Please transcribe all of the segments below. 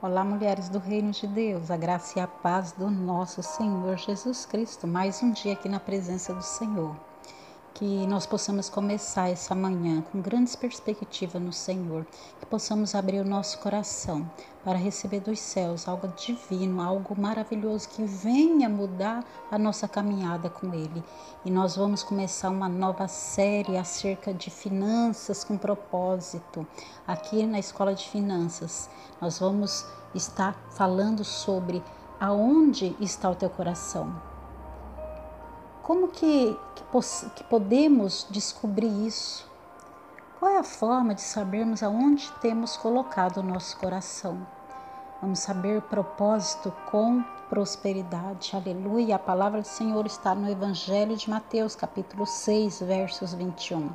Olá, mulheres do Reino de Deus, a graça e a paz do nosso Senhor Jesus Cristo. Mais um dia aqui na presença do Senhor. Que nós possamos começar essa manhã com grandes perspectivas no Senhor, que possamos abrir o nosso coração para receber dos céus algo divino, algo maravilhoso que venha mudar a nossa caminhada com Ele. E nós vamos começar uma nova série acerca de finanças com propósito, aqui na Escola de Finanças. Nós vamos estar falando sobre aonde está o teu coração. Como que, que, que podemos descobrir isso? Qual é a forma de sabermos aonde temos colocado o nosso coração? Vamos saber propósito com prosperidade. Aleluia. A palavra do Senhor está no Evangelho de Mateus, capítulo 6, versos 21.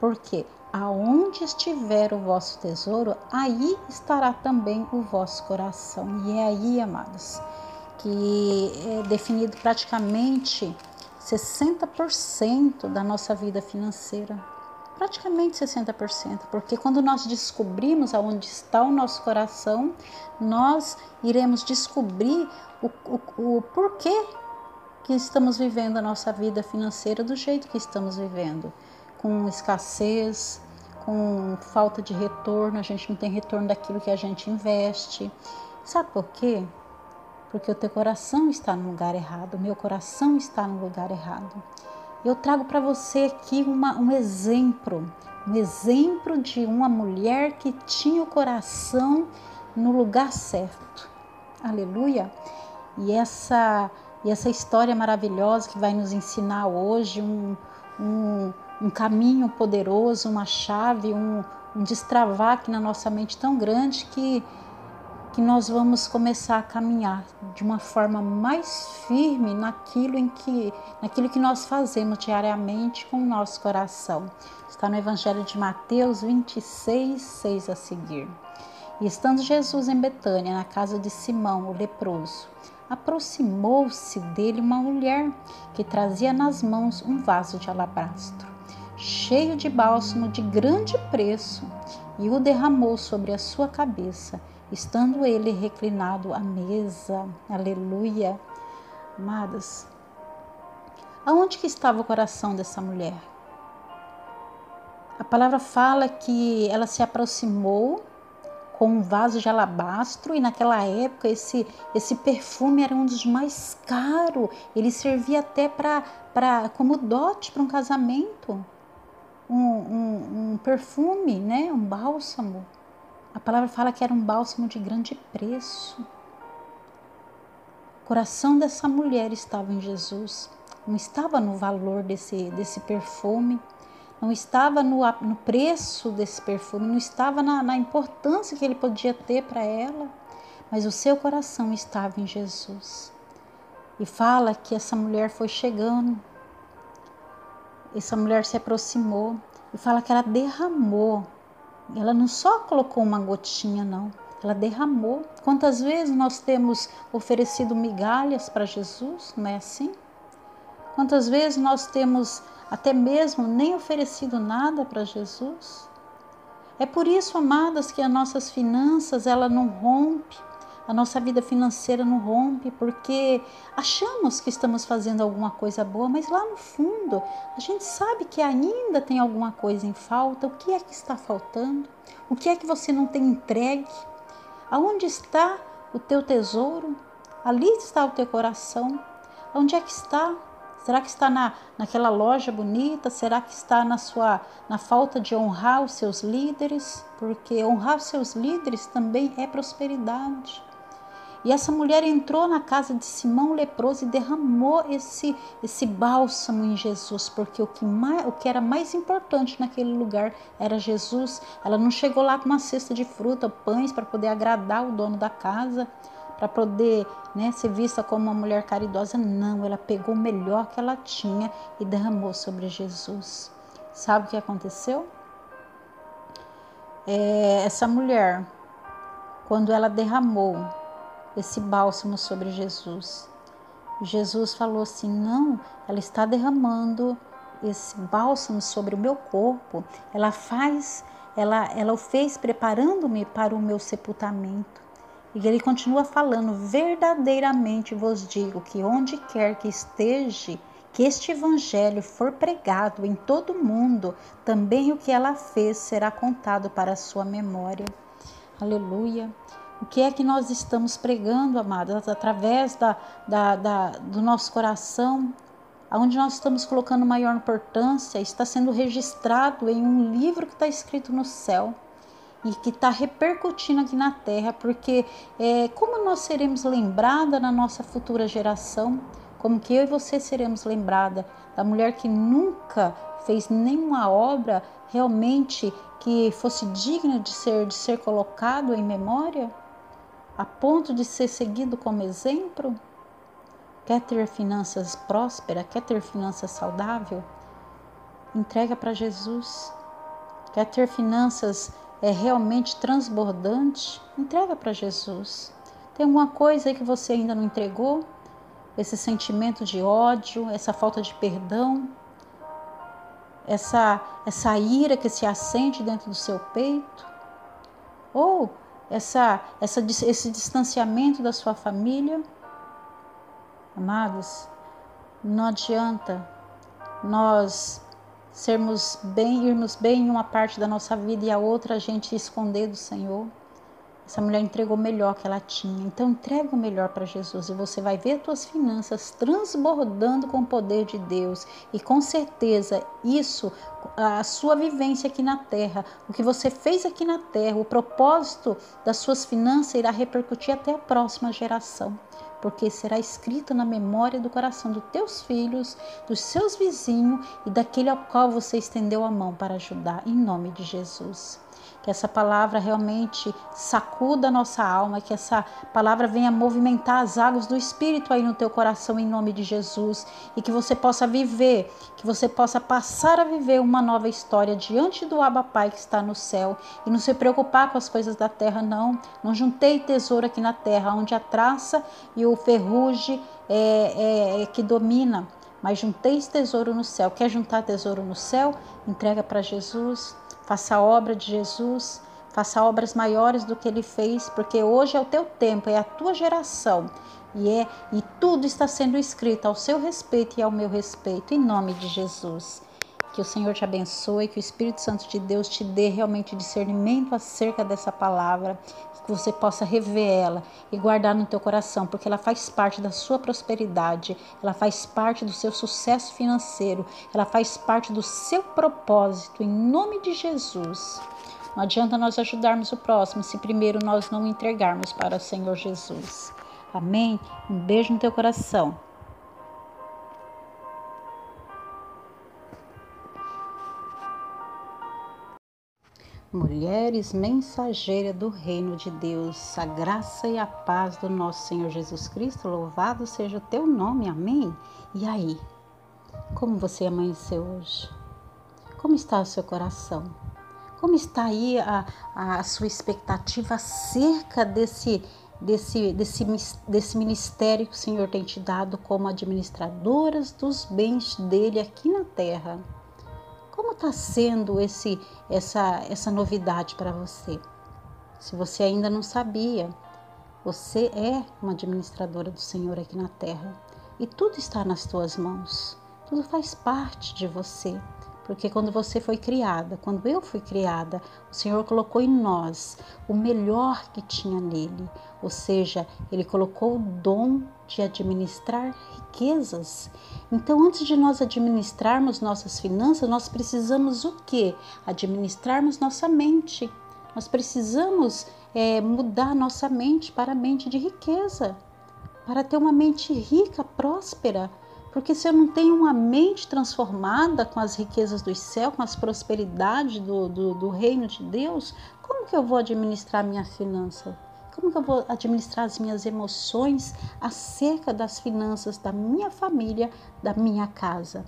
Porque aonde estiver o vosso tesouro, aí estará também o vosso coração. E é aí, amados, que é definido praticamente 60% da nossa vida financeira praticamente 60%, porque quando nós descobrimos aonde está o nosso coração, nós iremos descobrir o, o, o porquê que estamos vivendo a nossa vida financeira do jeito que estamos vivendo, com escassez, com falta de retorno, a gente não tem retorno daquilo que a gente investe. Sabe por quê? Porque o teu coração está no lugar errado, o meu coração está no lugar errado eu trago para você aqui uma, um exemplo, um exemplo de uma mulher que tinha o coração no lugar certo. Aleluia! E essa, e essa história maravilhosa que vai nos ensinar hoje um, um, um caminho poderoso, uma chave, um, um destravar aqui na nossa mente tão grande que que nós vamos começar a caminhar de uma forma mais firme naquilo em que naquilo que nós fazemos diariamente com o nosso coração. Está no Evangelho de Mateus 26, 6 a seguir. E estando Jesus em Betânia, na casa de Simão, o leproso, aproximou-se dele uma mulher que trazia nas mãos um vaso de alabastro, cheio de bálsamo de grande preço, e o derramou sobre a sua cabeça estando ele reclinado à mesa. Aleluia. Amadas, aonde que estava o coração dessa mulher? A palavra fala que ela se aproximou com um vaso de alabastro e naquela época esse, esse perfume era um dos mais caros. Ele servia até para como dote para um casamento. Um, um, um perfume, né? um bálsamo. Palavra fala que era um bálsamo de grande preço. O coração dessa mulher estava em Jesus, não estava no valor desse, desse perfume, não estava no, no preço desse perfume, não estava na, na importância que ele podia ter para ela, mas o seu coração estava em Jesus. E fala que essa mulher foi chegando, essa mulher se aproximou e fala que ela derramou ela não só colocou uma gotinha, não. Ela derramou. Quantas vezes nós temos oferecido migalhas para Jesus, não é assim? Quantas vezes nós temos até mesmo nem oferecido nada para Jesus? É por isso, amadas, que as nossas finanças ela não rompe, a nossa vida financeira não rompe porque achamos que estamos fazendo alguma coisa boa, mas lá no fundo a gente sabe que ainda tem alguma coisa em falta. O que é que está faltando? O que é que você não tem entregue? Aonde está o teu tesouro? Ali está o teu coração. Onde é que está? Será que está na, naquela loja bonita? Será que está na sua na falta de honrar os seus líderes? Porque honrar os seus líderes também é prosperidade. E essa mulher entrou na casa de Simão leproso e derramou esse, esse bálsamo em Jesus, porque o que, mais, o que era mais importante naquele lugar era Jesus. Ela não chegou lá com uma cesta de fruta, pães, para poder agradar o dono da casa, para poder né, ser vista como uma mulher caridosa. Não, ela pegou o melhor que ela tinha e derramou sobre Jesus. Sabe o que aconteceu? É, essa mulher, quando ela derramou esse bálsamo sobre Jesus. Jesus falou assim: não, ela está derramando esse bálsamo sobre o meu corpo. Ela faz, ela, ela o fez preparando-me para o meu sepultamento. E ele continua falando: verdadeiramente vos digo que onde quer que esteja, que este evangelho for pregado em todo o mundo, também o que ela fez será contado para a sua memória. Aleluia. O que é que nós estamos pregando, amadas, através da, da, da, do nosso coração, onde nós estamos colocando maior importância, está sendo registrado em um livro que está escrito no céu e que está repercutindo aqui na terra, porque é, como nós seremos lembrada na nossa futura geração, como que eu e você seremos lembrada da mulher que nunca fez nenhuma obra realmente que fosse digna de ser de ser colocado em memória, a ponto de ser seguido como exemplo? Quer ter finanças prósperas? Quer ter finanças saudável? Entrega para Jesus. Quer ter finanças é realmente transbordante, entrega para Jesus. Tem alguma coisa aí que você ainda não entregou? Esse sentimento de ódio, essa falta de perdão, essa, essa ira que se acende dentro do seu peito? Ou essa, essa, esse distanciamento da sua família? Amados, não adianta nós sermos bem, irmos bem em uma parte da nossa vida e a outra a gente esconder do Senhor. Essa mulher entregou o melhor que ela tinha. Então entrega o melhor para Jesus e você vai ver tuas finanças transbordando com o poder de Deus. E com certeza isso, a sua vivência aqui na terra, o que você fez aqui na terra, o propósito das suas finanças irá repercutir até a próxima geração porque será escrito na memória do coração dos teus filhos, dos seus vizinhos e daquele ao qual você estendeu a mão para ajudar, em nome de Jesus. Que essa palavra realmente sacuda a nossa alma, que essa palavra venha movimentar as águas do Espírito aí no teu coração, em nome de Jesus, e que você possa viver, que você possa passar a viver uma nova história diante do Abba Pai que está no céu e não se preocupar com as coisas da terra, não. Não juntei tesouro aqui na terra, onde a traça e o ferrugem é, é, é que domina mas junteis tesouro no céu. Quer juntar tesouro no céu? Entrega para Jesus. Faça a obra de Jesus, faça obras maiores do que ele fez, porque hoje é o teu tempo, é a tua geração. E é e tudo está sendo escrito ao seu respeito e ao meu respeito, em nome de Jesus. Que o Senhor te abençoe, que o Espírito Santo de Deus te dê realmente discernimento acerca dessa palavra, que você possa rever ela e guardar no teu coração, porque ela faz parte da sua prosperidade, ela faz parte do seu sucesso financeiro, ela faz parte do seu propósito, em nome de Jesus. Não adianta nós ajudarmos o próximo se primeiro nós não entregarmos para o Senhor Jesus. Amém? Um beijo no teu coração. Mulheres mensageiras do reino de Deus, a graça e a paz do nosso Senhor Jesus Cristo, louvado seja o teu nome, amém? E aí, como você amanheceu hoje? Como está o seu coração? Como está aí a, a sua expectativa acerca desse, desse, desse, desse ministério que o Senhor tem te dado como administradoras dos bens dele aqui na terra? Como está sendo esse, essa, essa novidade para você? Se você ainda não sabia, você é uma administradora do Senhor aqui na terra e tudo está nas tuas mãos. Tudo faz parte de você. Porque quando você foi criada, quando eu fui criada, o Senhor colocou em nós o melhor que tinha nele. Ou seja, ele colocou o dom de administrar riquezas. Então, antes de nós administrarmos nossas finanças, nós precisamos o quê? Administrarmos nossa mente. Nós precisamos é, mudar nossa mente para a mente de riqueza, para ter uma mente rica, próspera porque se eu não tenho uma mente transformada com as riquezas do céu, com as prosperidades do, do, do reino de Deus, como que eu vou administrar minha finança? Como que eu vou administrar as minhas emoções acerca das finanças da minha família, da minha casa?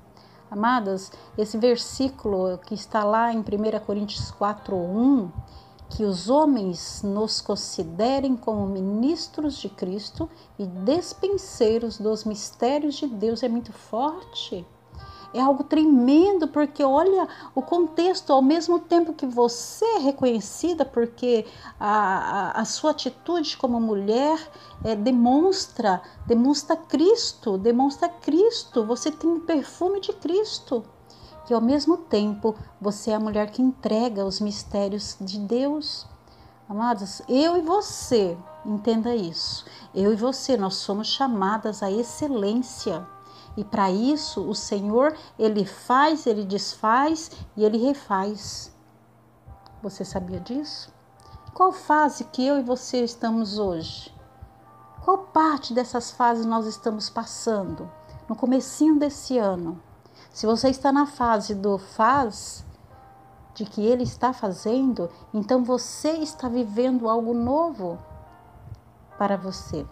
Amadas, esse versículo que está lá em 1 Coríntios 4, 1, que os homens nos considerem como ministros de Cristo e despenseiros dos mistérios de Deus é muito forte. é algo tremendo, porque olha o contexto, ao mesmo tempo que você é reconhecida, porque a, a, a sua atitude como mulher é, demonstra, demonstra Cristo, demonstra Cristo, você tem o perfume de Cristo. E ao mesmo tempo você é a mulher que entrega os mistérios de Deus. Amados, eu e você, entenda isso. Eu e você, nós somos chamadas à excelência. E para isso, o Senhor, ele faz, ele desfaz e ele refaz. Você sabia disso? Qual fase que eu e você estamos hoje? Qual parte dessas fases nós estamos passando? No comecinho desse ano. Se você está na fase do faz, de que ele está fazendo, então você está vivendo algo novo para você.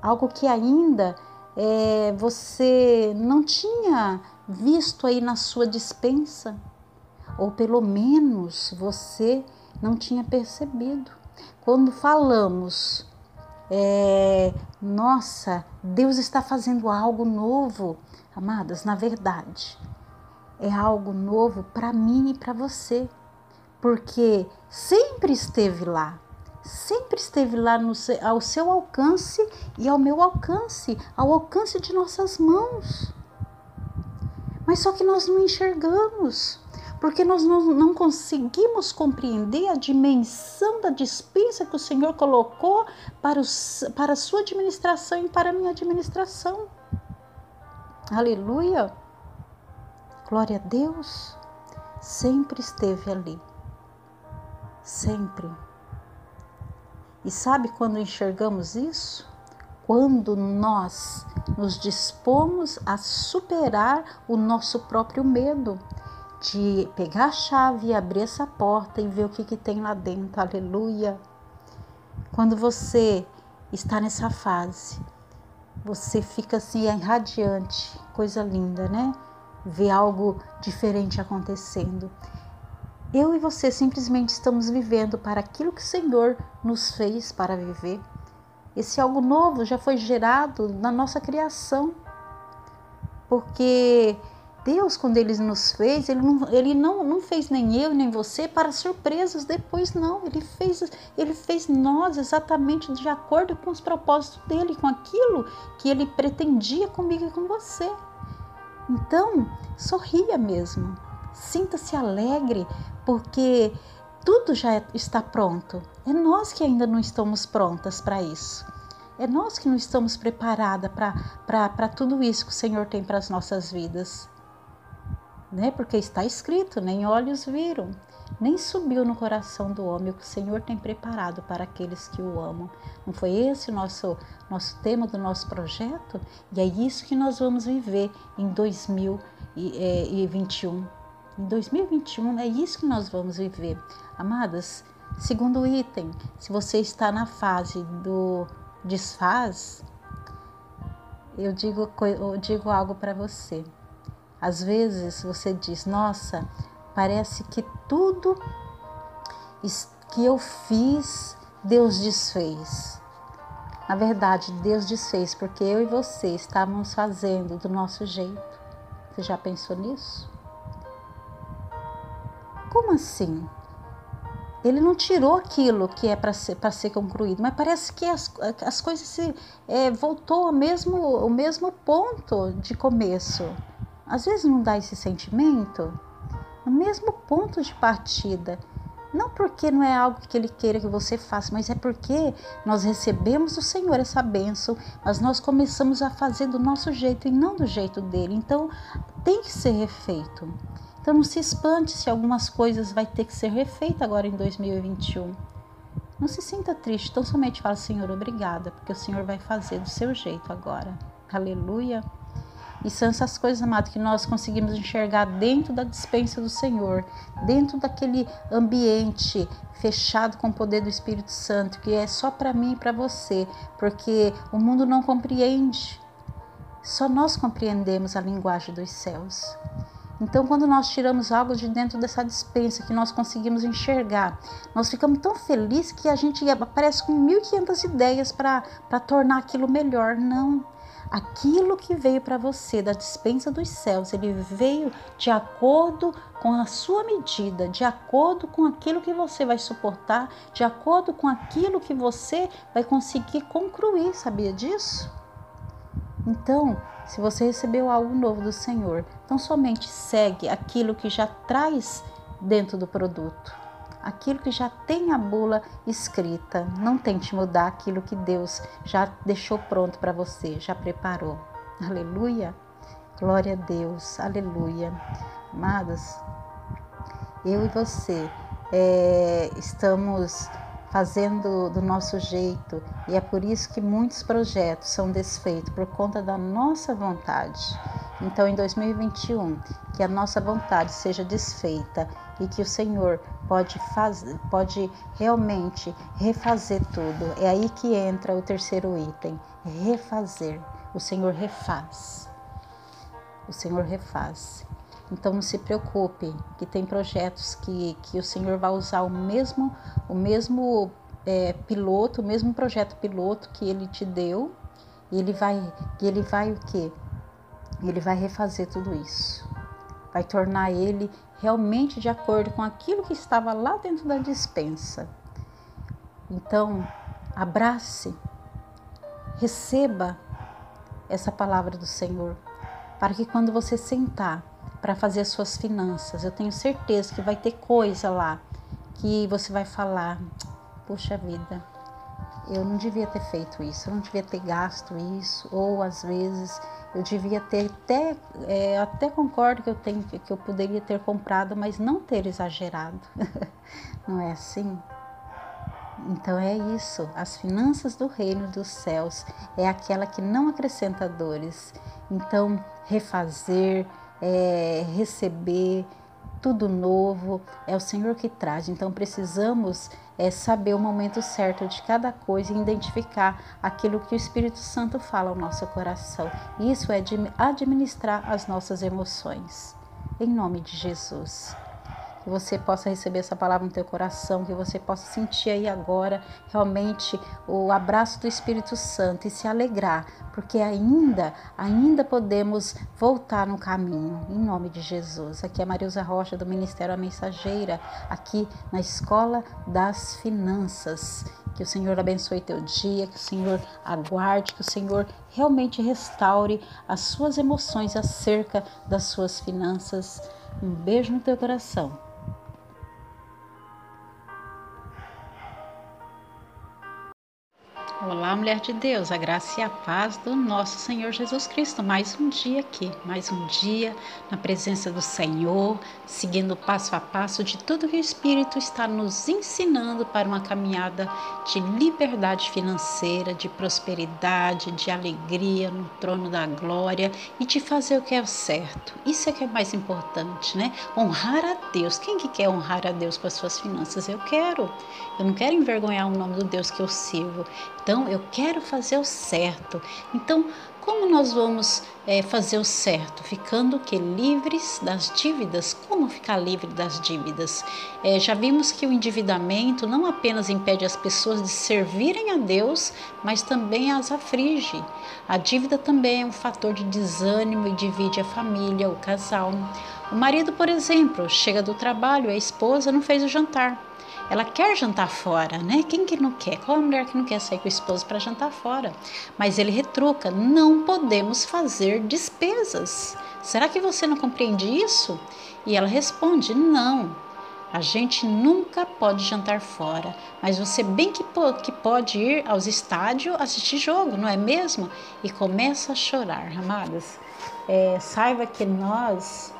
Algo que ainda é, você não tinha visto aí na sua dispensa, ou pelo menos você não tinha percebido. Quando falamos, é, nossa, Deus está fazendo algo novo, amadas, na verdade, é algo novo para mim e para você, porque sempre esteve lá, sempre esteve lá no, ao seu alcance e ao meu alcance, ao alcance de nossas mãos. Mas só que nós não enxergamos, porque nós não, não conseguimos compreender a dimensão da dispensa que o Senhor colocou para, os, para a sua administração e para a minha administração. Aleluia! Glória a Deus, sempre esteve ali. Sempre. E sabe quando enxergamos isso? Quando nós nos dispomos a superar o nosso próprio medo de pegar a chave e abrir essa porta e ver o que, que tem lá dentro. Aleluia. Quando você está nessa fase, você fica assim radiante, coisa linda, né? ver algo diferente acontecendo. Eu e você simplesmente estamos vivendo para aquilo que o Senhor nos fez para viver. Esse algo novo já foi gerado na nossa criação. Porque Deus, quando Ele nos fez, Ele não, ele não, não fez nem eu nem você para surpresas depois, não. Ele fez, ele fez nós exatamente de acordo com os propósitos dele, com aquilo que Ele pretendia comigo e com você. Então, sorria mesmo. Sinta-se alegre, porque tudo já está pronto. É nós que ainda não estamos prontas para isso. É nós que não estamos preparadas para tudo isso que o Senhor tem para as nossas vidas. Né? Porque está escrito: nem olhos viram, nem subiu no coração do homem o que o Senhor tem preparado para aqueles que o amam. Não foi esse o nosso, nosso tema do nosso projeto? E é isso que nós vamos viver em 2021. Em 2021 é isso que nós vamos viver. Amadas, segundo item, se você está na fase do desfaz, eu digo, eu digo algo para você. Às vezes você diz, nossa, Parece que tudo que eu fiz, Deus desfez. Na verdade, Deus desfez porque eu e você estávamos fazendo do nosso jeito. Você já pensou nisso? Como assim? Ele não tirou aquilo que é para ser, ser concluído, mas parece que as, as coisas se é, voltou ao mesmo, ao mesmo ponto de começo. Às vezes não dá esse sentimento no mesmo ponto de partida. Não porque não é algo que Ele queira que você faça, mas é porque nós recebemos do Senhor essa bênção, mas nós começamos a fazer do nosso jeito e não do jeito dele. Então tem que ser refeito. Então não se espante se algumas coisas vai ter que ser refeita agora em 2021. Não se sinta triste, então somente fala, Senhor, obrigada, porque o Senhor vai fazer do seu jeito agora. Aleluia. E são essas coisas, amado, que nós conseguimos enxergar dentro da dispensa do Senhor, dentro daquele ambiente fechado com o poder do Espírito Santo, que é só para mim e para você, porque o mundo não compreende. Só nós compreendemos a linguagem dos céus. Então, quando nós tiramos algo de dentro dessa dispensa que nós conseguimos enxergar, nós ficamos tão felizes que a gente aparece com 1.500 ideias para tornar aquilo melhor. Não, aquilo que veio para você da dispensa dos céus, ele veio de acordo com a sua medida, de acordo com aquilo que você vai suportar, de acordo com aquilo que você vai conseguir concluir, sabia disso? Então, se você recebeu algo novo do Senhor, então somente segue aquilo que já traz dentro do produto aquilo que já tem a bula escrita. Não tente mudar aquilo que Deus já deixou pronto para você, já preparou. Aleluia. Glória a Deus. Aleluia. Amadas, eu e você é, estamos fazendo do nosso jeito e é por isso que muitos projetos são desfeitos por conta da nossa vontade. Então, em 2021, que a nossa vontade seja desfeita e que o Senhor pode fazer, pode realmente refazer tudo. É aí que entra o terceiro item, refazer. O Senhor refaz. O Senhor refaz. Então não se preocupe, que tem projetos que, que o Senhor vai usar o mesmo, o mesmo é, piloto, o mesmo projeto piloto que Ele te deu, e Ele vai, ele vai o quê? Ele vai refazer tudo isso, vai tornar ele realmente de acordo com aquilo que estava lá dentro da dispensa. Então, abrace, receba essa palavra do Senhor, para que quando você sentar para fazer as suas finanças. Eu tenho certeza que vai ter coisa lá que você vai falar: puxa vida, eu não devia ter feito isso, eu não devia ter gasto isso, ou às vezes eu devia ter até, é, até concordo que eu tenho que eu poderia ter comprado, mas não ter exagerado. não é assim? Então é isso, as finanças do reino dos céus é aquela que não acrescenta dores. Então, refazer, é, receber tudo novo, é o Senhor que traz. Então precisamos é, saber o momento certo de cada coisa e identificar aquilo que o Espírito Santo fala ao nosso coração. Isso é de administrar as nossas emoções. Em nome de Jesus que você possa receber essa palavra no teu coração, que você possa sentir aí agora realmente o abraço do Espírito Santo e se alegrar, porque ainda, ainda podemos voltar no caminho, em nome de Jesus. Aqui é Marilza Rocha do Ministério A Mensageira, aqui na Escola das Finanças. Que o Senhor abençoe teu dia, que o Senhor aguarde, que o Senhor realmente restaure as suas emoções acerca das suas finanças. Um beijo no teu coração. Olá, mulher de Deus, a graça e a paz do nosso Senhor Jesus Cristo. Mais um dia aqui, mais um dia na presença do Senhor, seguindo passo a passo de tudo que o Espírito está nos ensinando para uma caminhada de liberdade financeira, de prosperidade, de alegria no trono da glória e de fazer o que é certo. Isso é que é mais importante, né? Honrar a Deus. Quem que quer honrar a Deus com as suas finanças? Eu quero. Eu não quero envergonhar o nome do Deus que eu sirvo. Então, eu quero fazer o certo. Então, como nós vamos é, fazer o certo? Ficando que livres das dívidas? Como ficar livre das dívidas? É, já vimos que o endividamento não apenas impede as pessoas de servirem a Deus, mas também as aflige. A dívida também é um fator de desânimo e divide a família, o casal. O marido, por exemplo, chega do trabalho, a esposa não fez o jantar ela quer jantar fora, né? Quem que não quer? Qual a mulher que não quer sair com o esposo para jantar fora? Mas ele retruca: não podemos fazer despesas. Será que você não compreende isso? E ela responde: não. A gente nunca pode jantar fora, mas você bem que, que pode ir aos estádios assistir jogo, não é mesmo? E começa a chorar, amadas. É, saiba que nós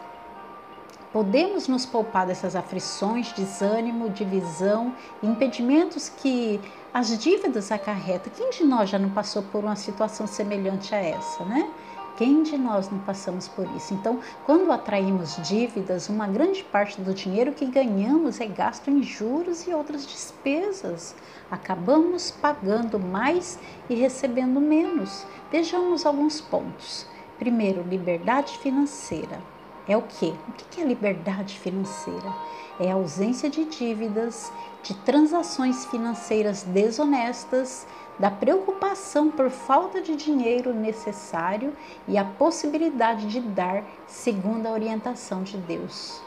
Podemos nos poupar dessas aflições, desânimo, divisão, impedimentos que as dívidas acarretam. Quem de nós já não passou por uma situação semelhante a essa, né? Quem de nós não passamos por isso? Então, quando atraímos dívidas, uma grande parte do dinheiro que ganhamos é gasto em juros e outras despesas. Acabamos pagando mais e recebendo menos. Vejamos alguns pontos. Primeiro, liberdade financeira. É o quê? O que é liberdade financeira? É a ausência de dívidas, de transações financeiras desonestas, da preocupação por falta de dinheiro necessário e a possibilidade de dar segundo a orientação de Deus.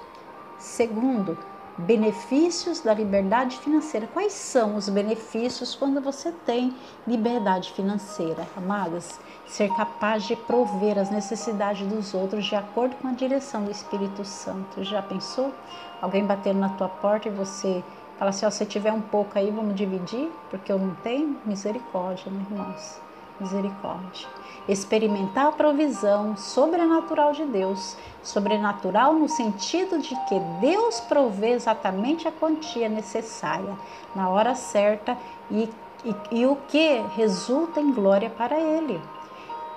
Segundo, benefícios da liberdade financeira. Quais são os benefícios quando você tem liberdade financeira, amadas? Ser capaz de prover as necessidades dos outros de acordo com a direção do Espírito Santo. Já pensou? Alguém batendo na tua porta e você fala assim: ó, se tiver um pouco aí, vamos dividir, porque eu não tenho? Misericórdia, meus irmãos. Misericórdia. Experimentar a provisão sobrenatural de Deus Sobrenatural no sentido de que Deus provê exatamente a quantia necessária na hora certa e, e, e o que resulta em glória para Ele.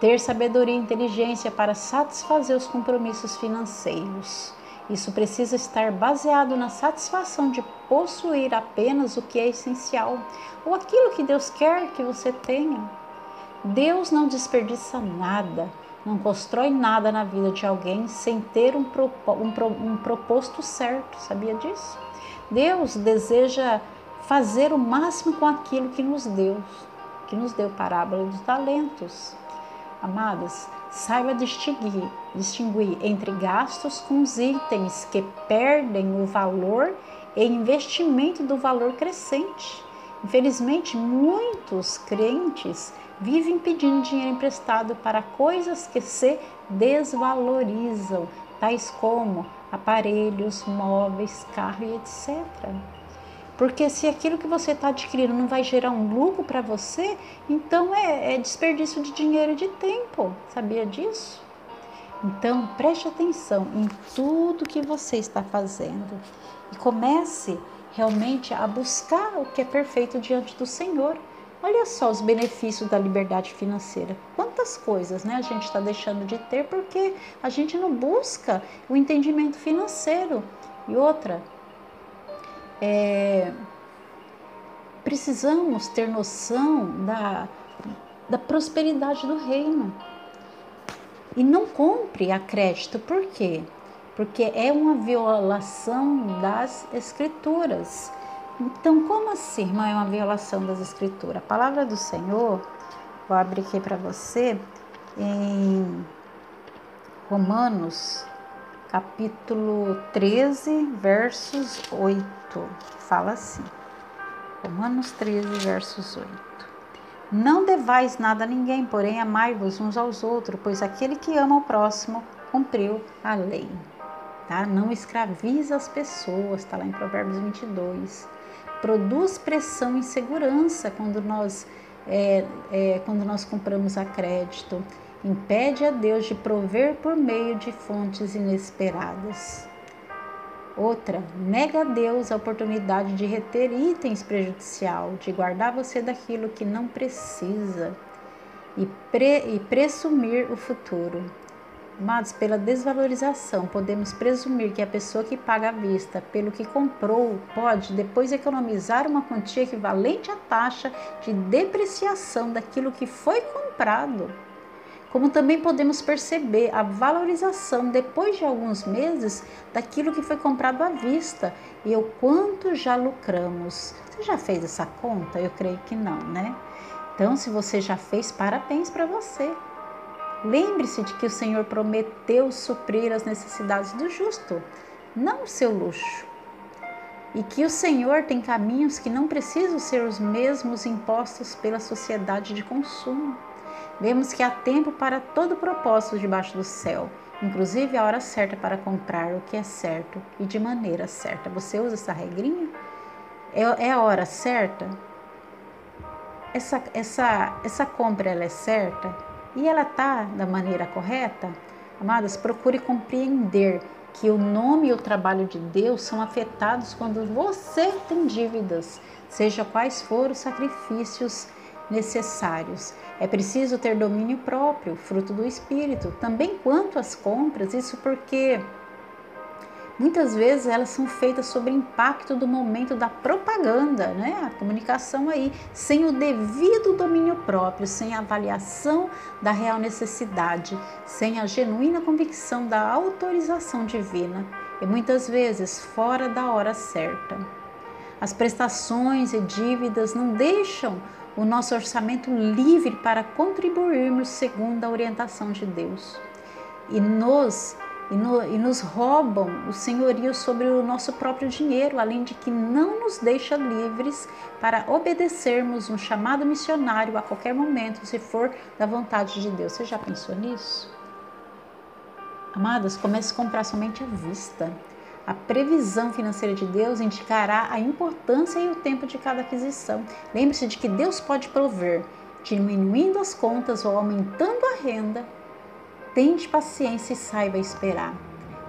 Ter sabedoria e inteligência para satisfazer os compromissos financeiros. Isso precisa estar baseado na satisfação de possuir apenas o que é essencial ou aquilo que Deus quer que você tenha. Deus não desperdiça nada não constrói nada na vida de alguém sem ter um, um, um proposto certo, sabia disso? Deus deseja fazer o máximo com aquilo que nos deu, que nos deu parábola dos talentos. Amadas, saiba distinguir, distinguir entre gastos com os itens que perdem o valor e investimento do valor crescente. Infelizmente, muitos crentes vivem pedindo dinheiro emprestado para coisas que se desvalorizam, tais como aparelhos, móveis, carro e etc. Porque se aquilo que você está adquirindo não vai gerar um lucro para você, então é, é desperdício de dinheiro e de tempo. Sabia disso? Então preste atenção em tudo que você está fazendo e comece realmente a buscar o que é perfeito diante do Senhor Olha só os benefícios da liberdade financeira. Quantas coisas né, a gente está deixando de ter porque a gente não busca o entendimento financeiro. E outra, é, precisamos ter noção da, da prosperidade do reino. E não compre a crédito, por quê? Porque é uma violação das escrituras. Então, como assim, irmã, é uma violação das escrituras? A palavra do Senhor, vou abrir aqui para você, em Romanos, capítulo 13, versos 8. Fala assim. Romanos 13, versos 8. Não devais nada a ninguém, porém amai-vos uns aos outros, pois aquele que ama o próximo cumpriu a lei. Tá? Não escraviza as pessoas, está lá em Provérbios 22 produz pressão e segurança quando nós, é, é, quando nós compramos a crédito. Impede a Deus de prover por meio de fontes inesperadas. Outra, nega a Deus a oportunidade de reter itens prejudicial, de guardar você daquilo que não precisa e, pre, e presumir o futuro. Amados, pela desvalorização, podemos presumir que a pessoa que paga à vista pelo que comprou pode depois economizar uma quantia equivalente à taxa de depreciação daquilo que foi comprado. Como também podemos perceber a valorização depois de alguns meses daquilo que foi comprado à vista e o quanto já lucramos. Você já fez essa conta? Eu creio que não, né? Então, se você já fez, parabéns para você. Lembre-se de que o Senhor prometeu suprir as necessidades do justo, não o seu luxo. E que o Senhor tem caminhos que não precisam ser os mesmos impostos pela sociedade de consumo. Vemos que há tempo para todo propósito debaixo do céu, inclusive a hora certa para comprar o que é certo e de maneira certa. Você usa essa regrinha? É, é a hora certa? Essa, essa, essa compra ela é certa? E ela está da maneira correta, amadas, procure compreender que o nome e o trabalho de Deus são afetados quando você tem dívidas, seja quais forem os sacrifícios necessários. É preciso ter domínio próprio, fruto do Espírito, também quanto às compras, isso porque muitas vezes elas são feitas sob o impacto do momento da propaganda, né? A comunicação aí, sem o devido domínio próprio, sem a avaliação da real necessidade, sem a genuína convicção da autorização divina e muitas vezes fora da hora certa. As prestações e dívidas não deixam o nosso orçamento livre para contribuirmos segundo a orientação de Deus. E nos, e, no, e nos roubam o senhorio sobre o nosso próprio dinheiro, além de que não nos deixa livres para obedecermos um chamado missionário a qualquer momento, se for da vontade de Deus. Você já pensou nisso? Amadas, comece a comprar somente à vista. A previsão financeira de Deus indicará a importância e o tempo de cada aquisição. Lembre-se de que Deus pode prover, diminuindo as contas ou aumentando a renda. Tente paciência e saiba esperar.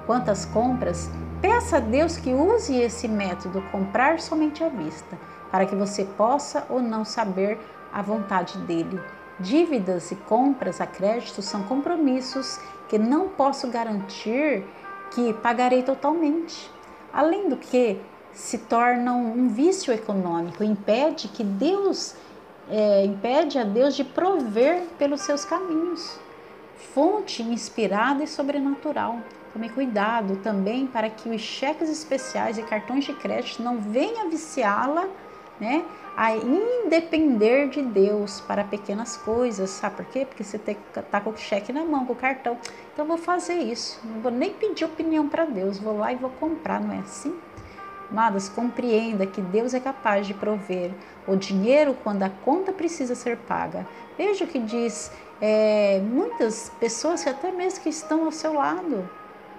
Quanto às compras, peça a Deus que use esse método, comprar somente à vista, para que você possa ou não saber a vontade dele. Dívidas e compras a crédito são compromissos que não posso garantir que pagarei totalmente. Além do que, se tornam um vício econômico, impede que Deus é, impede a Deus de prover pelos seus caminhos. Fonte inspirada e sobrenatural. Tome cuidado também para que os cheques especiais e cartões de crédito não venham viciá-la, né? a independer de Deus para pequenas coisas, sabe por quê? Porque você está com o cheque na mão, com o cartão. Então, vou fazer isso, não vou nem pedir opinião para Deus, vou lá e vou comprar, não é assim? Amadas, compreenda que Deus é capaz de prover o dinheiro quando a conta precisa ser paga. Veja o que diz é, muitas pessoas que até mesmo que estão ao seu lado,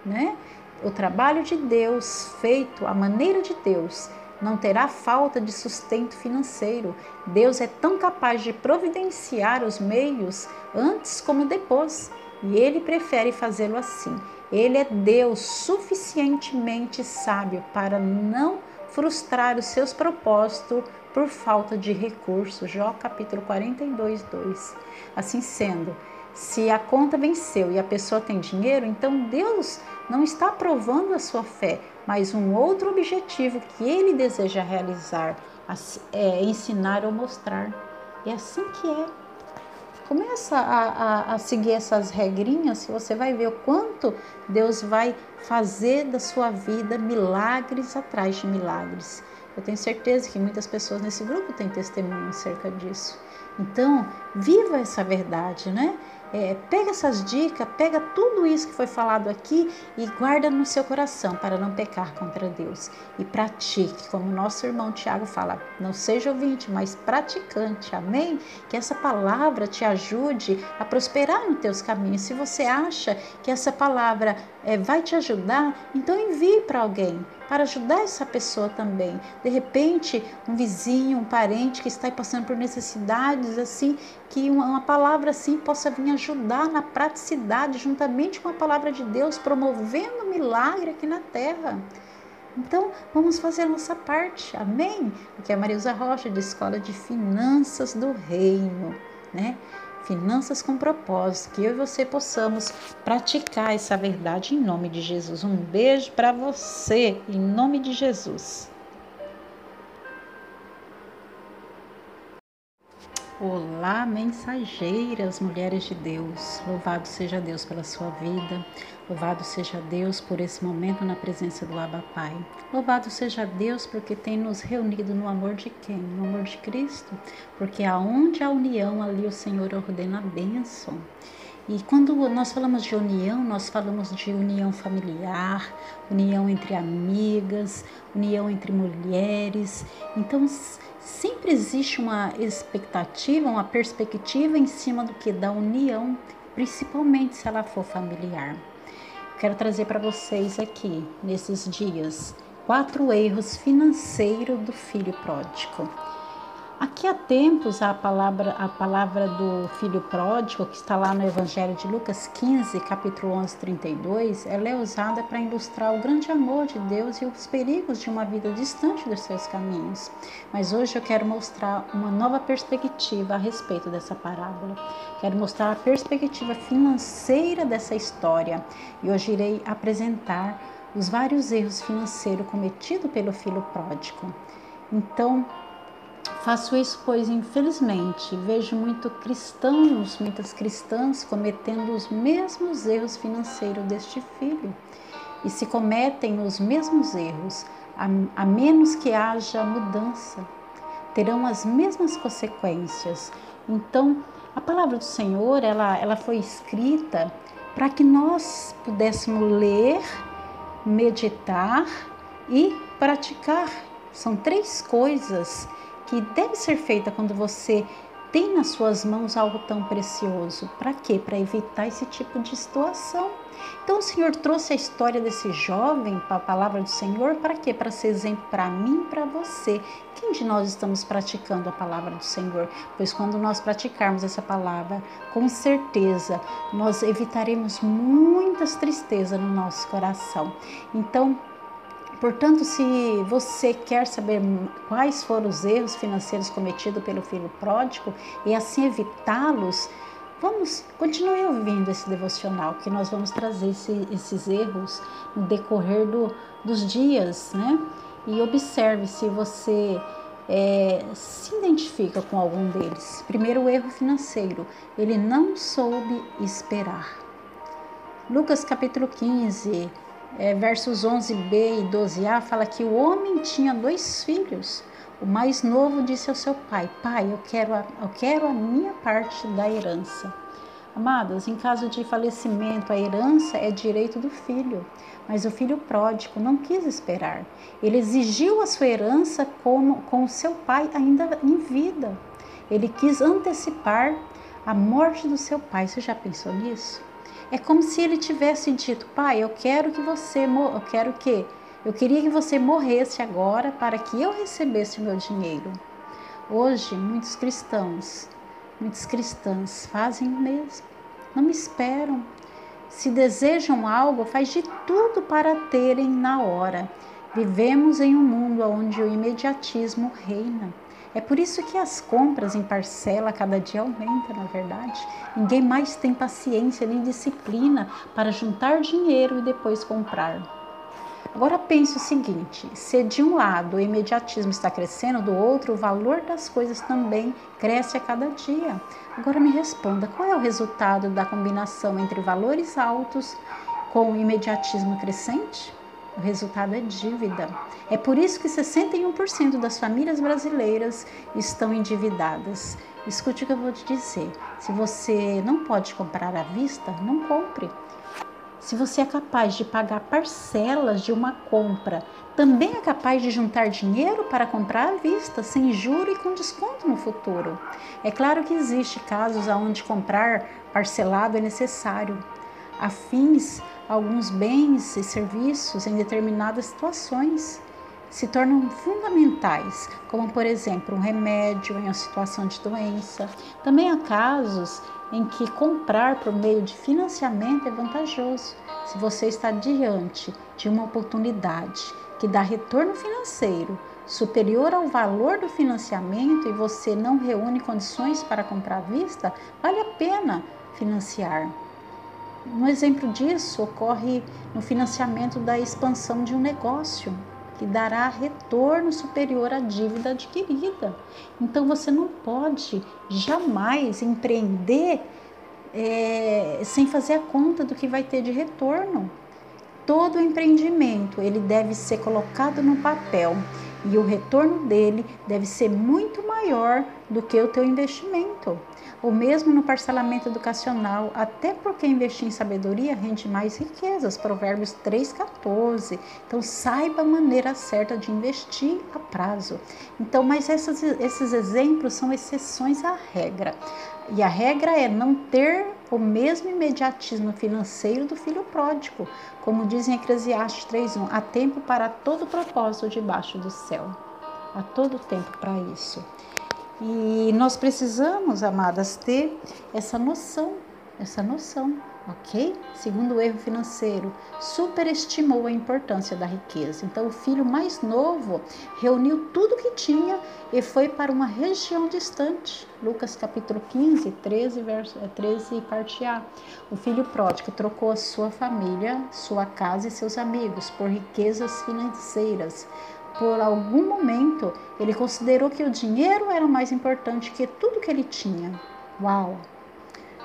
né? O trabalho de Deus feito, a maneira de Deus, não terá falta de sustento financeiro. Deus é tão capaz de providenciar os meios antes como depois, e ele prefere fazê-lo assim. Ele é Deus suficientemente sábio para não frustrar os seus propósitos por falta de recursos. Jó capítulo 42, 2. Assim sendo, se a conta venceu e a pessoa tem dinheiro, então Deus não está provando a sua fé, mas um outro objetivo que ele deseja realizar, é ensinar ou mostrar. É assim que é. Começa a, a, a seguir essas regrinhas, você vai ver o quanto Deus vai fazer da sua vida milagres atrás de milagres. Eu tenho certeza que muitas pessoas nesse grupo têm testemunho acerca disso. Então, viva essa verdade, né? É, pega essas dicas, pega tudo isso que foi falado aqui e guarda no seu coração para não pecar contra Deus. E pratique, como nosso irmão Tiago fala, não seja ouvinte, mas praticante, amém? Que essa palavra te ajude a prosperar nos teus caminhos. Se você acha que essa palavra é, vai te ajudar, então envie para alguém para ajudar essa pessoa também. De repente, um vizinho, um parente que está passando por necessidades, assim, que uma, uma palavra assim possa vir ajudar na praticidade, juntamente com a palavra de Deus, promovendo milagre aqui na terra. Então, vamos fazer a nossa parte, amém? Aqui é a Marilza Rocha, de Escola de Finanças do Reino, né? Finanças com propósito, que eu e você possamos praticar essa verdade em nome de Jesus. Um beijo para você, em nome de Jesus. Olá, mensageiras, mulheres de Deus. Louvado seja Deus pela sua vida. Louvado seja Deus por esse momento na presença do Abba Pai. Louvado seja Deus porque tem nos reunido no amor de quem? No amor de Cristo. Porque aonde há união, ali o Senhor ordena a bênção. E quando nós falamos de união, nós falamos de união familiar, união entre amigas, união entre mulheres. Então, sempre existe uma expectativa, uma perspectiva em cima do que da união, principalmente se ela for familiar. Quero trazer para vocês aqui nesses dias quatro erros financeiros do filho pródigo. Aqui há tempos a palavra, a palavra do filho pródigo, que está lá no Evangelho de Lucas 15, capítulo 11, 32, ela é usada para ilustrar o grande amor de Deus e os perigos de uma vida distante dos seus caminhos. Mas hoje eu quero mostrar uma nova perspectiva a respeito dessa parábola. Quero mostrar a perspectiva financeira dessa história e hoje irei apresentar os vários erros financeiros cometidos pelo filho pródigo. Então, faço isso pois, infelizmente, vejo muito cristãos, muitas cristãs cometendo os mesmos erros financeiros deste filho. E se cometem os mesmos erros, a, a menos que haja mudança, terão as mesmas consequências. Então, a palavra do Senhor, ela, ela foi escrita para que nós pudéssemos ler, meditar e praticar. São três coisas que devem ser feitas quando você tem nas suas mãos algo tão precioso. Para quê? Para evitar esse tipo de situação. Então o Senhor trouxe a história desse jovem para a palavra do Senhor para quê? Para ser exemplo para mim para você. Quem de nós estamos praticando a palavra do Senhor? Pois quando nós praticarmos essa palavra, com certeza nós evitaremos muitas tristezas no nosso coração. Então, Portanto, se você quer saber quais foram os erros financeiros cometidos pelo filho pródigo e assim evitá-los, Vamos, continue ouvindo esse devocional, que nós vamos trazer esse, esses erros no decorrer do, dos dias, né? E observe se você é, se identifica com algum deles. Primeiro, o erro financeiro. Ele não soube esperar. Lucas capítulo 15, é, versos 11b e 12a, fala que o homem tinha dois filhos. O mais novo disse ao seu pai: Pai, eu quero a, eu quero a minha parte da herança. Amados, em caso de falecimento, a herança é direito do filho, mas o filho pródigo não quis esperar. Ele exigiu a sua herança como, com seu pai ainda em vida. Ele quis antecipar a morte do seu pai. Você já pensou nisso? É como se ele tivesse dito: Pai, eu quero que você, eu quero que eu queria que você morresse agora para que eu recebesse o meu dinheiro. Hoje, muitos cristãos, muitas cristãs fazem o mesmo. Não me esperam. Se desejam algo, faz de tudo para terem na hora. Vivemos em um mundo onde o imediatismo reina. É por isso que as compras em parcela cada dia aumentam, na verdade. Ninguém mais tem paciência nem disciplina para juntar dinheiro e depois comprar. Agora pense o seguinte: se de um lado o imediatismo está crescendo, do outro o valor das coisas também cresce a cada dia. Agora me responda: qual é o resultado da combinação entre valores altos com o imediatismo crescente? O resultado é dívida. É por isso que 61% das famílias brasileiras estão endividadas. Escute o que eu vou te dizer: se você não pode comprar à vista, não compre. Se você é capaz de pagar parcelas de uma compra, também é capaz de juntar dinheiro para comprar à vista, sem juro e com desconto no futuro. É claro que existe casos onde comprar parcelado é necessário. Afins alguns bens e serviços em determinadas situações se tornam fundamentais, como por exemplo um remédio em uma situação de doença. Também há casos em que comprar por meio de financiamento é vantajoso. Se você está diante de uma oportunidade que dá retorno financeiro superior ao valor do financiamento e você não reúne condições para comprar à vista, vale a pena financiar. Um exemplo disso ocorre no financiamento da expansão de um negócio que dará retorno superior à dívida adquirida. Então você não pode jamais empreender é, sem fazer a conta do que vai ter de retorno. Todo empreendimento ele deve ser colocado no papel e o retorno dele deve ser muito maior do que o teu investimento ou mesmo no parcelamento educacional, até porque investir em sabedoria rende mais riquezas. Provérbios 3,14. Então, saiba a maneira certa de investir a prazo. Então, mas essas, esses exemplos são exceções à regra. E a regra é não ter o mesmo imediatismo financeiro do filho pródigo, como diz em Eclesiastes 3:1, há tempo para todo propósito debaixo do céu. Há todo tempo para isso. E nós precisamos, amadas, ter essa noção, essa noção ok? Segundo erro financeiro, superestimou a importância da riqueza. Então, o filho mais novo reuniu tudo que tinha e foi para uma região distante. Lucas capítulo 15, 13, verso, 13 parte A. O filho pródigo trocou a sua família, sua casa e seus amigos por riquezas financeiras. Por algum momento, ele considerou que o dinheiro era mais importante que tudo que ele tinha. Uau!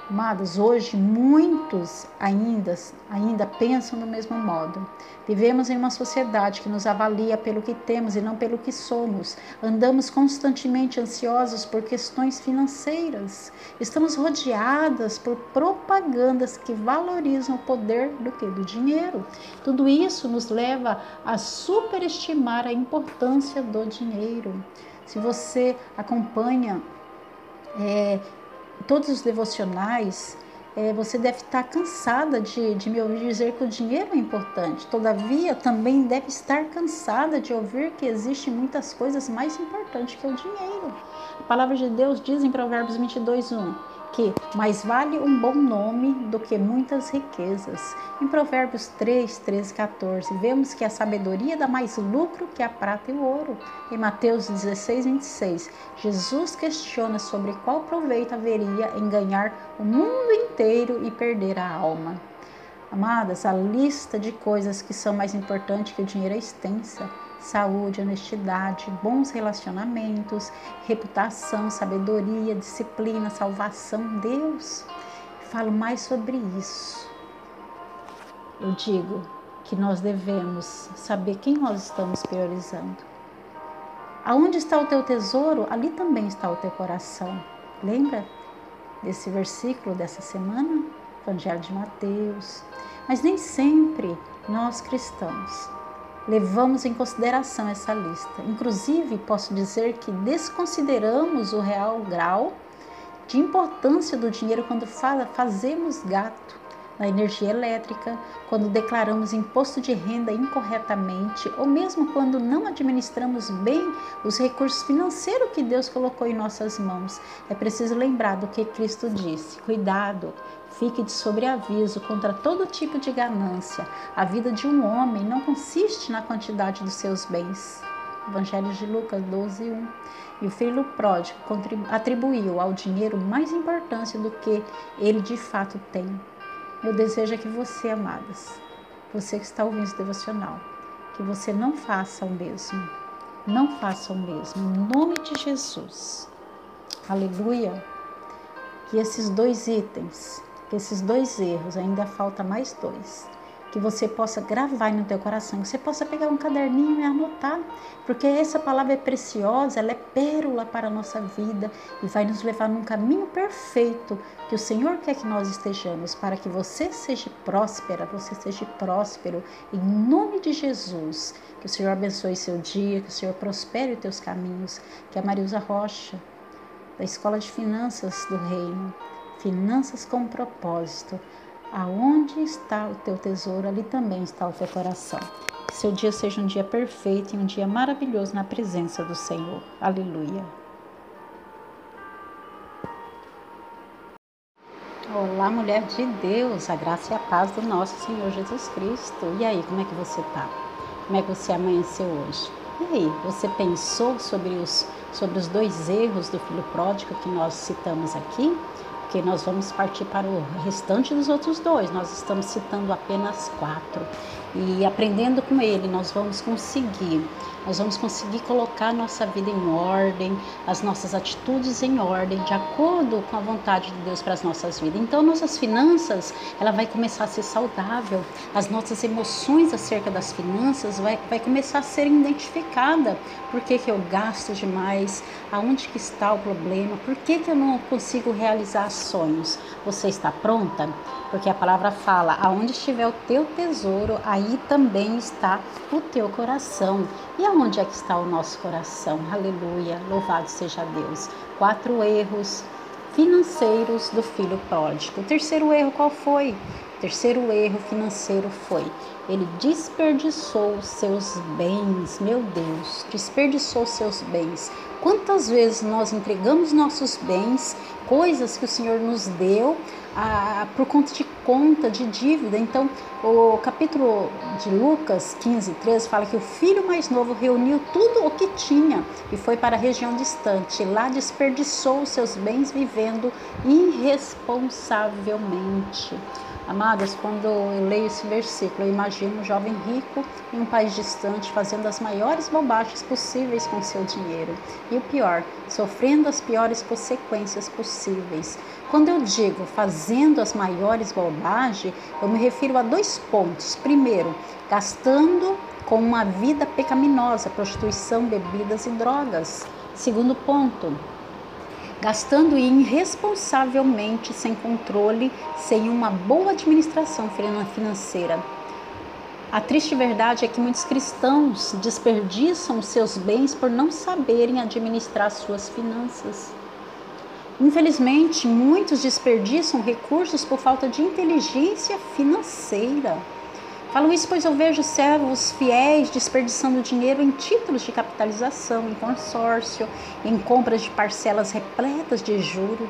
Amados, hoje muitos ainda, ainda pensam do mesmo modo. Vivemos em uma sociedade que nos avalia pelo que temos e não pelo que somos. Andamos constantemente ansiosos por questões financeiras. Estamos rodeadas por propagandas que valorizam o poder do que do dinheiro. Tudo isso nos leva a superestimar a importância do dinheiro. Se você acompanha é, todos os devocionais, é, você deve estar cansada de, de me ouvir dizer que o dinheiro é importante. Todavia, também deve estar cansada de ouvir que existem muitas coisas mais importantes que o dinheiro. A palavra de Deus diz em Provérbios 22, 1 que mais vale um bom nome do que muitas riquezas. Em Provérbios 3, 13, 14, vemos que a sabedoria dá mais lucro que a prata e o ouro. Em Mateus 16, 26, Jesus questiona sobre qual proveito haveria em ganhar o mundo inteiro e perder a alma. Amadas, a lista de coisas que são mais importantes que o dinheiro é extensa saúde, honestidade, bons relacionamentos, reputação, sabedoria, disciplina, salvação. Deus, falo mais sobre isso. Eu digo que nós devemos saber quem nós estamos priorizando. Aonde está o teu tesouro, ali também está o teu coração. Lembra desse versículo dessa semana? Evangelho de Mateus. Mas nem sempre nós cristãos levamos em consideração essa lista. Inclusive, posso dizer que desconsideramos o real grau de importância do dinheiro quando fazemos gato na energia elétrica, quando declaramos imposto de renda incorretamente ou mesmo quando não administramos bem os recursos financeiros que Deus colocou em nossas mãos. É preciso lembrar do que Cristo disse: cuidado, Fique de sobreaviso contra todo tipo de ganância. A vida de um homem não consiste na quantidade dos seus bens. Evangelho de Lucas 12, 1. E o filho pródigo atribuiu ao dinheiro mais importância do que ele de fato tem. Meu desejo é que você, amadas, você que está ouvindo esse devocional, que você não faça o mesmo. Não faça o mesmo. Em nome de Jesus. Aleluia. Que esses dois itens esses dois erros, ainda falta mais dois, que você possa gravar no teu coração, que você possa pegar um caderninho e anotar, porque essa palavra é preciosa, ela é pérola para a nossa vida e vai nos levar num caminho perfeito que o Senhor quer que nós estejamos, para que você seja próspera, você seja próspero, em nome de Jesus. Que o Senhor abençoe seu dia, que o Senhor prospere os teus caminhos, que a Marilza Rocha, da Escola de Finanças do Reino, finanças com propósito. Aonde está o teu tesouro, ali também está o teu coração. Que seu dia seja um dia perfeito e um dia maravilhoso na presença do Senhor. Aleluia. Olá, mulher de Deus, a graça e a paz do nosso Senhor Jesus Cristo. E aí, como é que você está? Como é que você amanheceu hoje? E aí, você pensou sobre os, sobre os dois erros do filho pródigo que nós citamos aqui? Porque nós vamos partir para o restante dos outros dois. Nós estamos citando apenas quatro. E aprendendo com ele, nós vamos conseguir, nós vamos conseguir colocar nossa vida em ordem, as nossas atitudes em ordem, de acordo com a vontade de Deus para as nossas vidas. Então, nossas finanças, ela vai começar a ser saudável, as nossas emoções acerca das finanças vai, vai começar a ser identificada. Por que, que eu gasto demais? Aonde que está o problema? Por que, que eu não consigo realizar sonhos? Você está pronta? Porque a palavra fala: aonde estiver o teu tesouro, aí também está o teu coração. E aonde é que está o nosso coração? Aleluia, louvado seja Deus. Quatro erros financeiros do filho pródigo. O terceiro erro qual foi? O terceiro erro financeiro foi ele desperdiçou seus bens, meu Deus, desperdiçou seus bens. Quantas vezes nós entregamos nossos bens, coisas que o Senhor nos deu, a, por conta de conta, de dívida. Então, o capítulo de Lucas 15, 13 fala que o filho mais novo reuniu tudo o que tinha e foi para a região distante. Lá desperdiçou seus bens vivendo irresponsavelmente. Amadas, quando eu leio esse versículo, eu imagino um jovem rico em um país distante fazendo as maiores bobagens possíveis com seu dinheiro. E o pior, sofrendo as piores consequências possíveis. Quando eu digo fazendo as maiores bobagens, eu me refiro a dois pontos. Primeiro, gastando com uma vida pecaminosa, prostituição, bebidas e drogas. Segundo ponto, gastando irresponsavelmente, sem controle, sem uma boa administração financeira. A triste verdade é que muitos cristãos desperdiçam seus bens por não saberem administrar suas finanças. Infelizmente, muitos desperdiçam recursos por falta de inteligência financeira. Falo isso pois eu vejo servos fiéis desperdiçando dinheiro em títulos de capitalização, em consórcio, em compras de parcelas repletas de juro.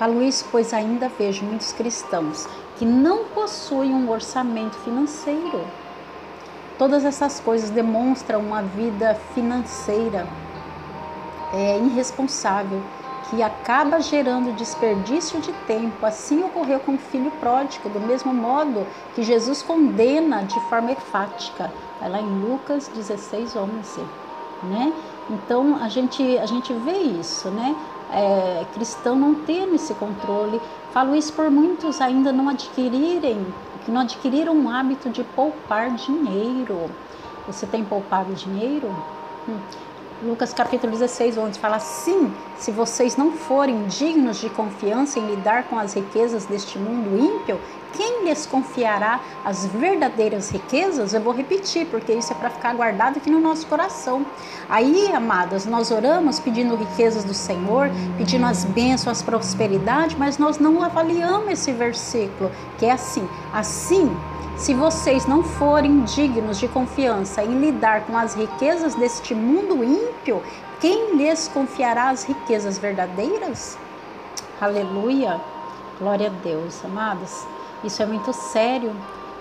Falo isso pois ainda vejo muitos cristãos que não possuem um orçamento financeiro. Todas essas coisas demonstram uma vida financeira é, irresponsável que acaba gerando desperdício de tempo. Assim ocorreu com o filho pródigo, do mesmo modo que Jesus condena de forma enfática. Vai lá em Lucas 16, 11. Né? Então a gente, a gente vê isso, né? É, cristão não tendo esse controle. Falo isso por muitos ainda não adquirirem, que não adquiriram um hábito de poupar dinheiro. Você tem poupado dinheiro? Hum. Lucas capítulo 16, onde fala assim: se vocês não forem dignos de confiança em lidar com as riquezas deste mundo ímpio, quem lhes confiará as verdadeiras riquezas? Eu vou repetir, porque isso é para ficar guardado aqui no nosso coração. Aí, amadas, nós oramos pedindo riquezas do Senhor, pedindo as bênçãos, as prosperidade, mas nós não avaliamos esse versículo, que é assim: assim se vocês não forem dignos de confiança em lidar com as riquezas deste mundo ímpio, quem lhes confiará as riquezas verdadeiras? Aleluia! Glória a Deus, amados. Isso é muito sério.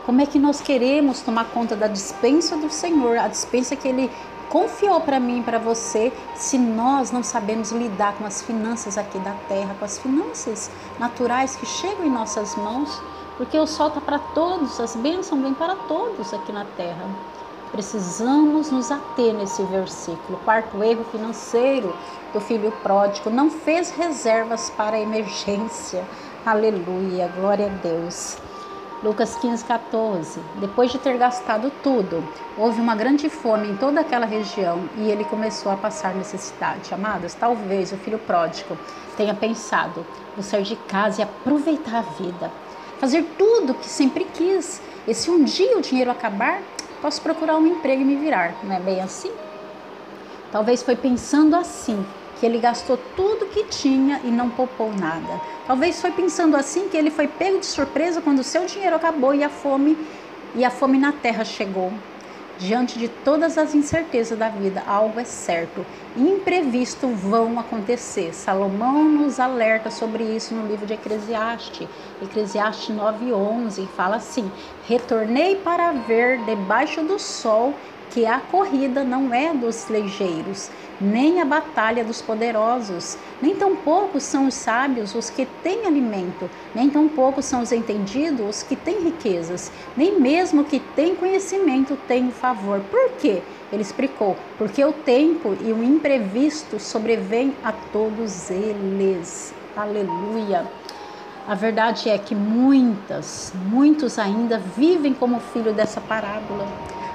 Como é que nós queremos tomar conta da dispensa do Senhor, a dispensa que Ele confiou para mim e para você, se nós não sabemos lidar com as finanças aqui da terra, com as finanças naturais que chegam em nossas mãos? Porque o sol está para todos, as bênçãos vêm para todos aqui na terra. Precisamos nos ater nesse versículo. Quarto erro financeiro do filho pródigo: não fez reservas para emergência. Aleluia, glória a Deus. Lucas 15, 14. Depois de ter gastado tudo, houve uma grande fome em toda aquela região e ele começou a passar necessidade. Amados, talvez o filho pródigo tenha pensado: vou sair de casa e aproveitar a vida fazer tudo que sempre quis. E se um dia o dinheiro acabar, posso procurar um emprego e me virar. Não é bem assim? Talvez foi pensando assim que ele gastou tudo que tinha e não poupou nada. Talvez foi pensando assim que ele foi pego de surpresa quando o seu dinheiro acabou e a fome e a fome na terra chegou. Diante de todas as incertezas da vida, algo é certo. Imprevisto vão acontecer. Salomão nos alerta sobre isso no livro de Eclesiastes. Eclesiastes 9:11 fala assim: "Retornei para ver debaixo do sol que a corrida não é dos ligeiros, nem a batalha dos poderosos, nem tampouco são os sábios os que têm alimento, nem tampouco são os entendidos os que têm riquezas, nem mesmo que têm conhecimento têm favor. Por quê? Ele explicou: porque o tempo e o imprevisto sobrevêm a todos eles. Aleluia. A verdade é que muitas, muitos ainda vivem como filho dessa parábola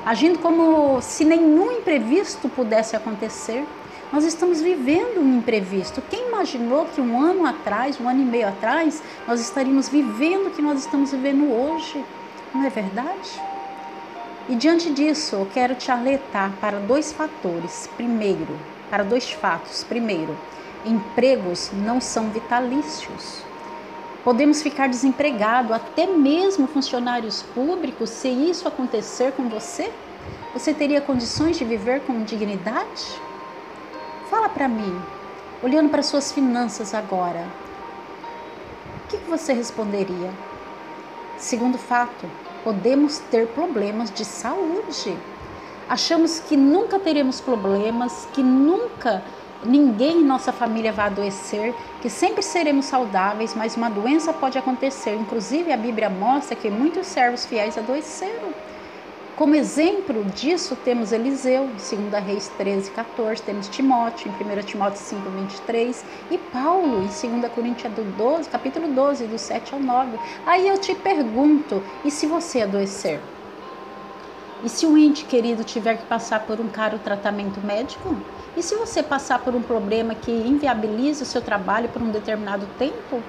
agindo como se nenhum imprevisto pudesse acontecer. Nós estamos vivendo um imprevisto. Quem imaginou que um ano atrás, um ano e meio atrás, nós estaríamos vivendo o que nós estamos vivendo hoje? Não é verdade? E diante disso, eu quero te alertar para dois fatores. Primeiro, para dois fatos. Primeiro, empregos não são vitalícios. Podemos ficar desempregados, até mesmo funcionários públicos, se isso acontecer com você? Você teria condições de viver com dignidade? Fala para mim, olhando para suas finanças agora, o que você responderia? Segundo fato, podemos ter problemas de saúde. Achamos que nunca teremos problemas, que nunca ninguém em nossa família vai adoecer, que sempre seremos saudáveis, mas uma doença pode acontecer. Inclusive, a Bíblia mostra que muitos servos fiéis adoeceram. Como exemplo disso, temos Eliseu, 2 Reis 13, 14, temos Timóteo, em 1 Timóteo 5, 23, e Paulo, em 2 Coríntios 12, capítulo 12, do 7 ao 9. Aí eu te pergunto, e se você adoecer? E se um ente querido tiver que passar por um caro tratamento médico? E se você passar por um problema que inviabiliza o seu trabalho por um determinado tempo?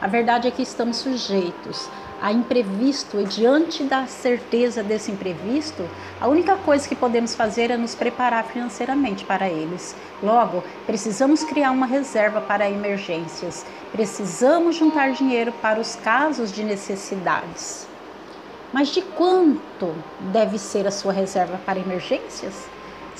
A verdade é que estamos sujeitos a imprevisto e diante da certeza desse imprevisto, a única coisa que podemos fazer é nos preparar financeiramente para eles. Logo, precisamos criar uma reserva para emergências. Precisamos juntar dinheiro para os casos de necessidades. Mas de quanto deve ser a sua reserva para emergências?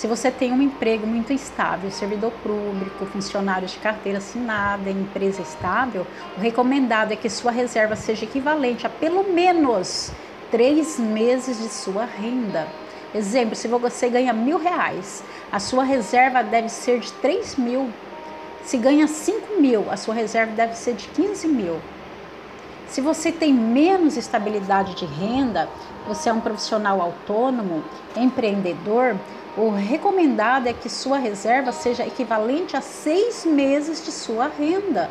Se você tem um emprego muito instável, servidor público, funcionário de carteira assinada, empresa estável, o recomendado é que sua reserva seja equivalente a pelo menos três meses de sua renda. Exemplo, se você ganha mil reais, a sua reserva deve ser de três mil. Se ganha cinco mil, a sua reserva deve ser de 15 mil. Se você tem menos estabilidade de renda, você é um profissional autônomo, empreendedor, o recomendado é que sua reserva seja equivalente a seis meses de sua renda.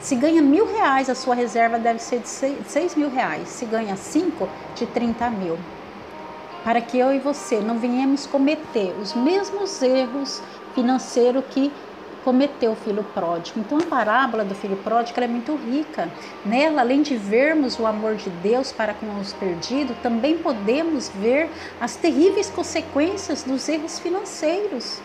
Se ganha mil reais, a sua reserva deve ser de seis mil reais. Se ganha cinco, de 30 mil. Para que eu e você não venhamos cometer os mesmos erros financeiros que cometeu o filho pródigo. Então a parábola do filho pródigo é muito rica. Nela, além de vermos o amor de Deus para com os perdidos, também podemos ver as terríveis consequências dos erros financeiros.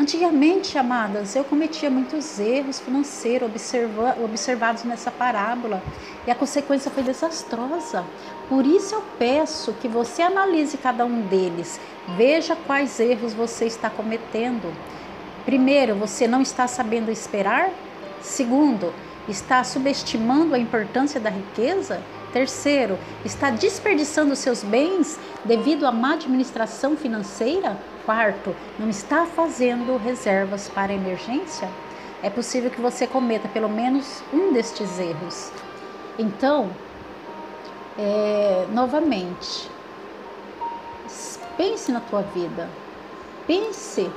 Antigamente, amadas, eu cometia muitos erros financeiros observa observados nessa parábola e a consequência foi desastrosa. Por isso eu peço que você analise cada um deles, veja quais erros você está cometendo Primeiro, você não está sabendo esperar? Segundo, está subestimando a importância da riqueza? Terceiro, está desperdiçando seus bens devido à má administração financeira? Quarto, não está fazendo reservas para emergência? É possível que você cometa pelo menos um destes erros. Então, é, novamente, pense na tua vida. Pense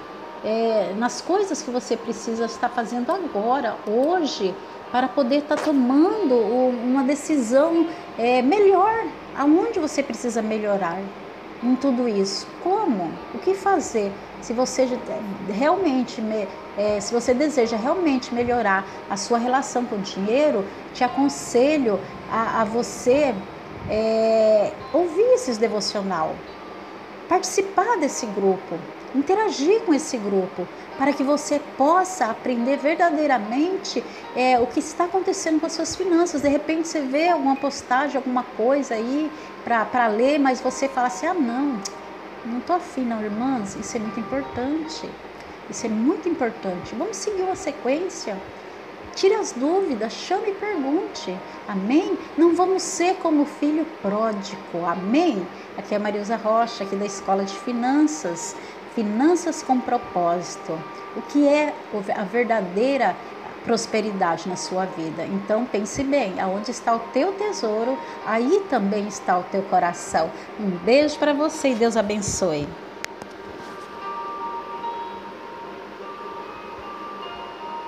é, nas coisas que você precisa estar fazendo agora, hoje, para poder estar tomando uma decisão é, melhor, aonde você precisa melhorar em tudo isso. Como? O que fazer? Se você realmente, é, se você deseja realmente melhorar a sua relação com o dinheiro, te aconselho a, a você é, ouvir esses devocional, participar desse grupo interagir com esse grupo, para que você possa aprender verdadeiramente é, o que está acontecendo com as suas finanças. De repente você vê alguma postagem, alguma coisa aí para ler, mas você fala assim: ah, não, não estou afim, não, irmãs. Isso é muito importante. Isso é muito importante. Vamos seguir uma sequência. Tire as dúvidas, chame e pergunte. Amém? Não vamos ser como o filho pródigo. Amém? Aqui é a Marisa Rocha, aqui da Escola de Finanças. Finanças com propósito. O que é a verdadeira prosperidade na sua vida? Então pense bem, aonde está o teu tesouro, aí também está o teu coração. Um beijo para você e Deus abençoe.